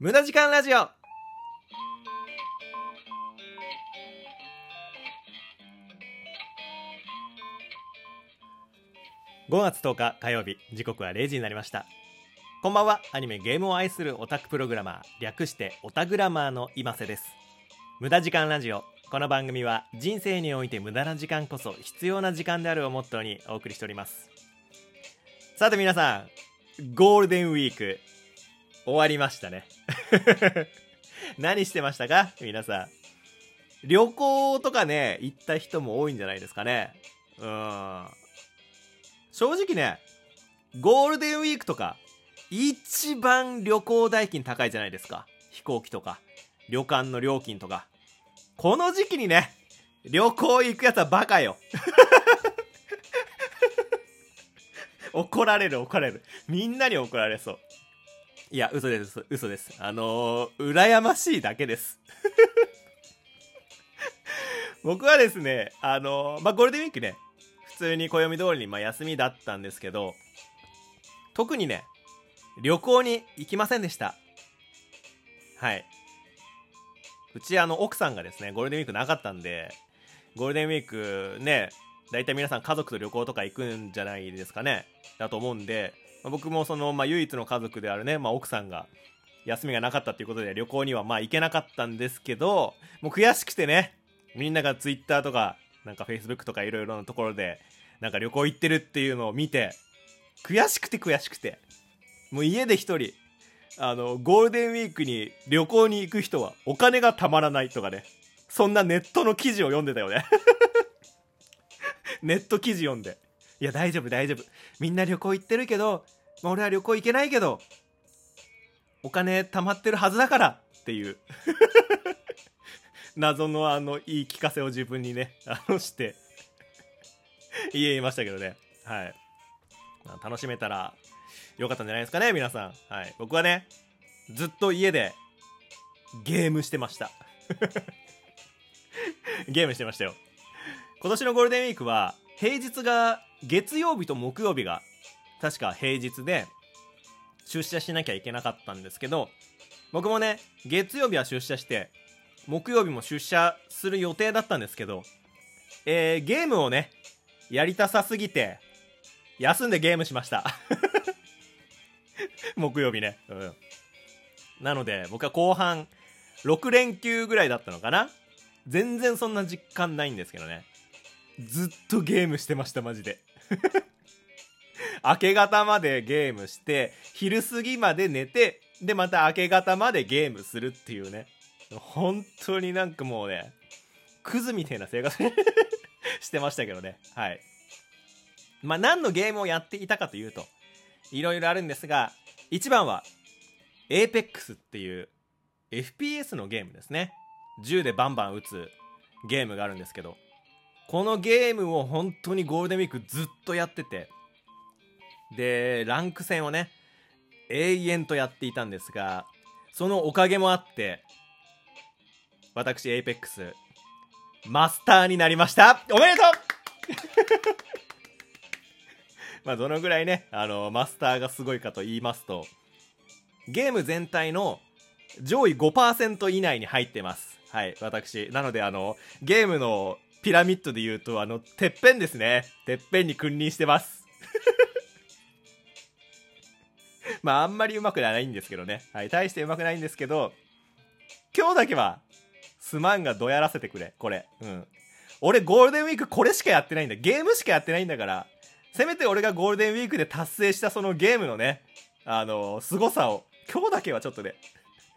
無駄時間ラジオ。5月10日火曜日時刻は0時になりました。こんばんは。アニメゲームを愛するオタクプログラマー略してオタグラマーの今瀬です。無駄時間ラジオ。この番組は人生において無駄な時間こそ必要な時間であるをモットーにお送りしております。さて皆さんゴールデンウィーク終わりましたね。何してましたか？皆さん。旅行とかね行った人も多いんじゃないですかね。うん。正直ねゴールデンウィークとか一番旅行代金高いじゃないですか。飛行機とか旅館の料金とか。この時期にね旅行行くやつはバカよ。怒られる怒られる。みんなに怒られそう。いや嘘です。嘘です。あのー、羨ましいだけです。僕はですねあのー、まあゴールデンウィークね。普通に暦通りにまあ休みだったんですけど特にね旅行に行きませんでした。はい。うちあの奥さんがですねゴールデンウィークなかったんでゴールデンウィークね大体皆さん家族と旅行とか行くんじゃないですかね。だと思うんで、まあ、僕もその、まあ、唯一の家族であるね、まあ、奥さんが休みがなかったっていうことで旅行にはまあ行けなかったんですけどもう悔しくてねみんなが Twitter とかなんか Facebook とかいろいろなところでなんか旅行行ってるっていうのを見て悔しくて悔しくてもう家で一人あのゴールデンウィークに旅行に行く人はお金がたまらないとかねそんなネットの記事を読んでたよね ネット記事読んで。いや、大丈夫、大丈夫。みんな旅行行ってるけど、まあ、俺は旅行行けないけど、お金貯まってるはずだからっていう 謎のあの、言い聞かせを自分にね、あの、して言えましたけどね。はい。まあ、楽しめたらよかったんじゃないですかね、皆さん。はい。僕はね、ずっと家でゲームしてました ゲームしてましたよ。今年のゴールデンウィークは平日が月曜日と木曜日が確か平日で出社しなきゃいけなかったんですけど僕もね月曜日は出社して木曜日も出社する予定だったんですけどえー、ゲームをねやりたさすぎて休んでゲームしました。木曜日ね。うん。なので僕は後半6連休ぐらいだったのかな？全然そんな実感ないんですけどね。ずっとゲームしてましたマジで。明け方までゲームして昼過ぎまで寝てでまた明け方までゲームするっていうね。本当になんかもうねクズみたいな生活 してましたけどね。はい。まあ何のゲームをやっていたかというといろいろあるんですが一番は APEX っていう FPS のゲームですね。銃でバンバン撃つゲームがあるんですけどこのゲームを本当にゴールデンウィークずっとやってて。でランク戦をね永遠とやっていたんですがそのおかげもあって私 APEX マスターになりました。おめでとう! まあどのぐらいねあのマスターがすごいかと言いますとゲーム全体の上位5%以内に入ってます。はい私。なのであのゲームのピラミッドで言うと、あの、てっぺんですね。てっぺんに君臨してます。まあ、あんまり上手くないんですけどね。はい、大して上手くないんですけど、今日だけは、すまんがどやらせてくれ、これ。うん。俺、ゴールデンウィークこれしかやってないんだ。ゲームしかやってないんだから、せめて俺がゴールデンウィークで達成したそのゲームのね、あのー、凄さを、今日だけはちょっとね、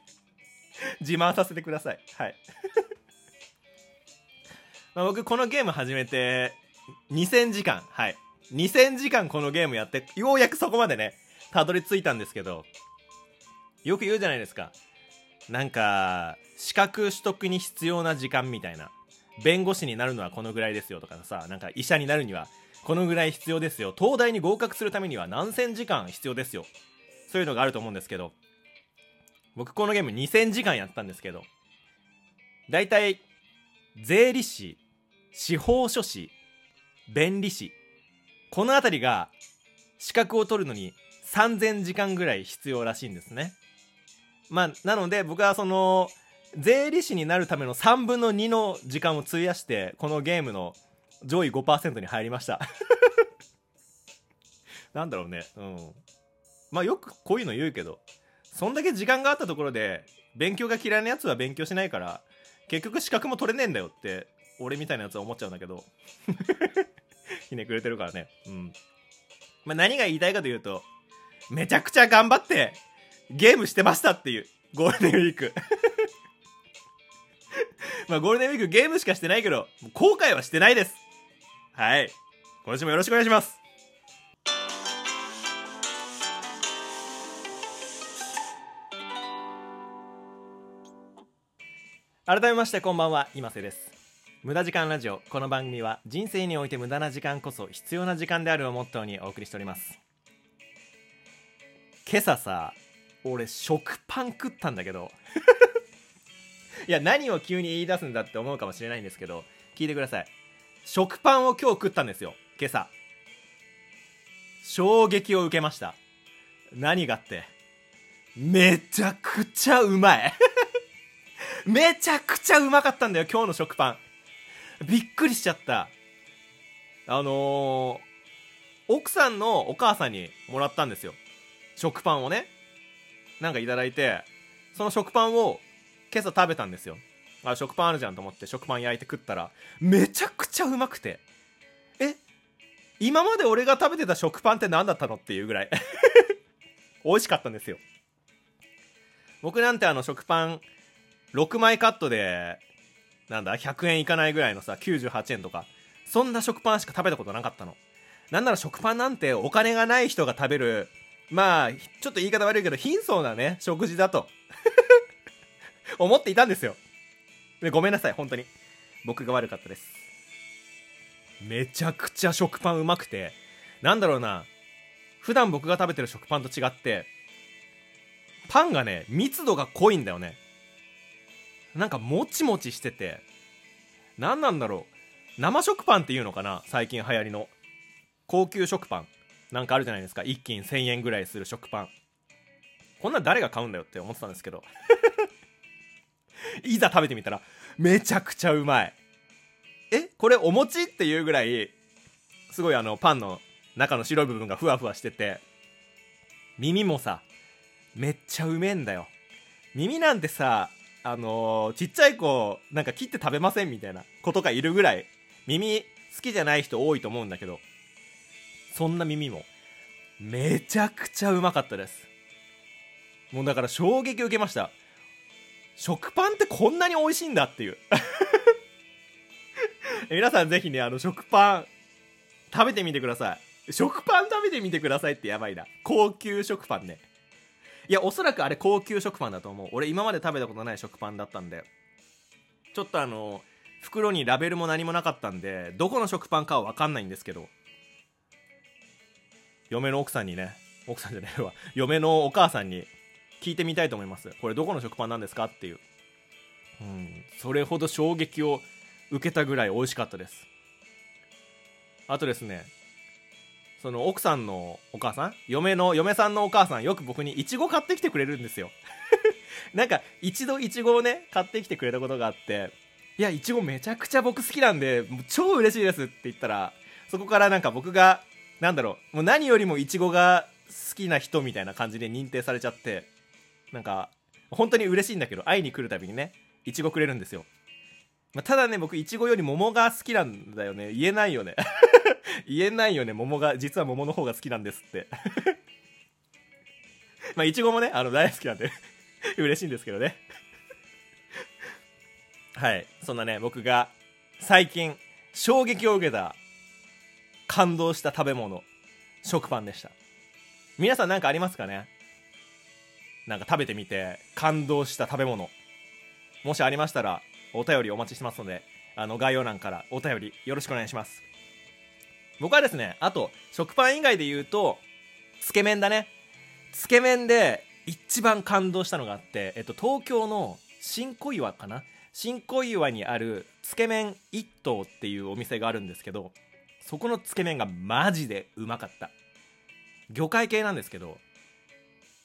自慢させてください。はい。まあ、僕このゲーム始めて2000時間はい。2000時間このゲームやってようやくそこまでねたどり着いたんですけどよく言うじゃないですか。なんか資格取得に必要な時間みたいな。弁護士になるのはこのぐらいですよとかさなんか医者になるにはこのぐらい必要ですよ。東大に合格するためには何千時間必要ですよ。そういうのがあると思うんですけど僕このゲーム2000時間やったんですけど大体税理士司法書士弁理士この辺りが資格を取るのに3000時間ぐらい必要らしいんですね。まあなので僕はその税理士になるための3分の2の時間を費やしてこのゲームの上位5%に入りました。なんだろうね。うん。まあよくこういうの言うけどそんだけ時間があったところで勉強が嫌いなやつは勉強しないから結局資格も取れねえんだよって俺みたいなやつは思っちゃうんだけど。ひねくれてるからね。うん。まあ何が言いたいかというとめちゃくちゃ頑張ってゲームしてましたっていうゴールデンウィーク。まあゴールデンウィークゲームしかしてないけど後悔はしてないです。はい。今週もよろしくお願いします。改めましてこんばんは。今瀬です。無駄時間ラジオ。この番組は人生において無駄な時間こそ必要な時間であるをモットーにお送りしております。今朝さ俺食パン食ったんだけど。いや何を急に言い出すんだって思うかもしれないんですけど聞いてください。食パンを今日食ったんですよ今朝。衝撃を受けました。何がって。めちゃくちゃうまい。めちゃくちゃうまかったんだよ今日の食パン。びっくりしちゃった。あのー、奥さんのお母さんにもらったんですよ。食パンをね。なんかいただいてその食パンを今朝食べたんですよ。あ食パンあるじゃんと思って食パン焼いて食ったらめちゃくちゃうまくて。え今まで俺が食べてた食パンって何だったのっていうぐらい。美味しかったんですよ。僕なんてあの食パン6枚カットでなんだ100円いかないぐらいのさ98円とか。そんな食パンしか食べたことなかったの。なんなら食パンなんてお金がない人が食べるまあちょっと言い方悪いけど貧相なね食事だと。思っていたんですよ。でごめんなさい本当に。僕が悪かったです。めちゃくちゃ食パンうまくて。なんだろうな。普段僕が食べてる食パンと違ってパンがね密度が濃いんだよね。なんかもちもちしてて何なんだろう。生食パンっていうのかな最近流行りの。高級食パン。なんかあるじゃないですか。一斤1000円ぐらいする食パン。こんなん誰が買うんだよって思ってたんですけど。いざ食べてみたらめちゃくちゃうまい。えこれお餅っていうぐらいすごいあのパンの中の白い部分がふわふわしてて耳もさめっちゃうめえんだよ。耳なんてさあのー、ちっちゃい子なんか切って食べませんみたいな子とかいるぐらい耳好きじゃない人多いと思うんだけどそんな耳も。めちゃくちゃうまかったです。もうだから衝撃を受けました。食パンってこんなに美味しいんだっていう。皆さんぜひねあの食パン食べてみてください。食パン食べてみてくださいってやばいな。高級食パンね。いやおそらくあれ高級食パンだと思う。俺今まで食べたことない食パンだったんで。ちょっとあの袋にラベルも何もなかったんでどこの食パンかは分かんないんですけど。嫁の奥さんにね奥さんじゃないわ。嫁のお母さんに聞いてみたいと思います。これどこの食パンなんですかっていう。うんそれほど衝撃を受けたぐらい美味しかったです。あとですねその奥さんのお母さん嫁の嫁さんのお母さんよく僕にイチゴ買ってきてくれるんですよ。なんか一度イチゴをね買ってきてくれたことがあっていやイチゴめちゃくちゃ僕好きなんでもう超嬉しいですって言ったらそこからなんか僕がなんだろうもう何よりもイチゴが好きな人みたいな感じで認定されちゃってなんか本当に嬉しいんだけど会いに来るたびにねイチゴくれるんですよ、まあ、ただね僕イチゴより桃が好きなんだよね。言えないよね。言えないよね桃が実は桃の方が好きなんですって。まあいちごもねあの大好きなんで。嬉しいんですけどね。はいそんなね僕が最近衝撃を受けた感動した食べ物食パンでした。皆さん何かありますかね？なんか食べてみて感動した食べ物。もしありましたらお便りお待ちしてますのであの概要欄からお便りよろしくお願いします。僕はですねあと食パン以外で言うとつけ麺だね。つけ麺で一番感動したのがあって、えっと、東京の新小岩かな？新小岩にあるつけ麺一頭っていうお店があるんですけどそこのつけ麺がマジでうまかった。魚介系なんですけど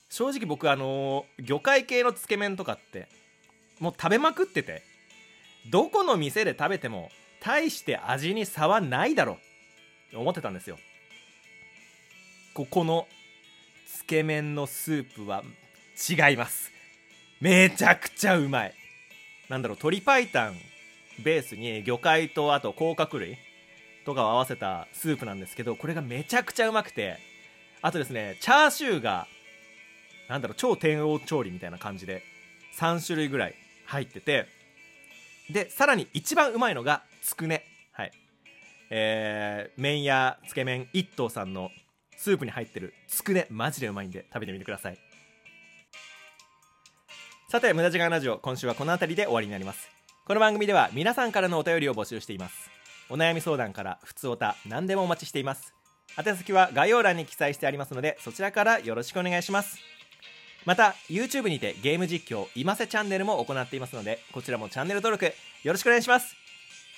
正直僕あのー魚介系のつけ麺とかってもう食べまくっててどこの店で食べても大して味に差はないだろう。思ってたんですよ。ここのつけ麺のスープは違います。めちゃくちゃうまい。なんだろう鶏白湯ベースに魚介とあと甲殻類とかを合わせたスープなんですけどこれがめちゃくちゃうまくてあとですねチャーシューがなんだろう超低温調理みたいな感じで3種類ぐらい入っててでさらに一番うまいのがつくね。えー、麺屋つけ麺一頭さんのスープに入ってるつくねマジでうまいんで食べてみてください。さて無駄時間ラジオ今週はこの辺りで終わりになります。この番組では皆さんからのお便りを募集しています。お悩み相談から普通おた何でもお待ちしています。宛先は概要欄に記載してありますのでそちらからよろしくお願いします。また YouTube にてゲーム実況今瀬チャンネルも行っていますのでこちらもチャンネル登録よろしくお願いします。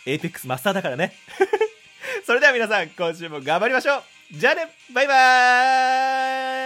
APEX マスターだからね。それでは皆さん今週も頑張りましょう。じゃあね。バイバーイ。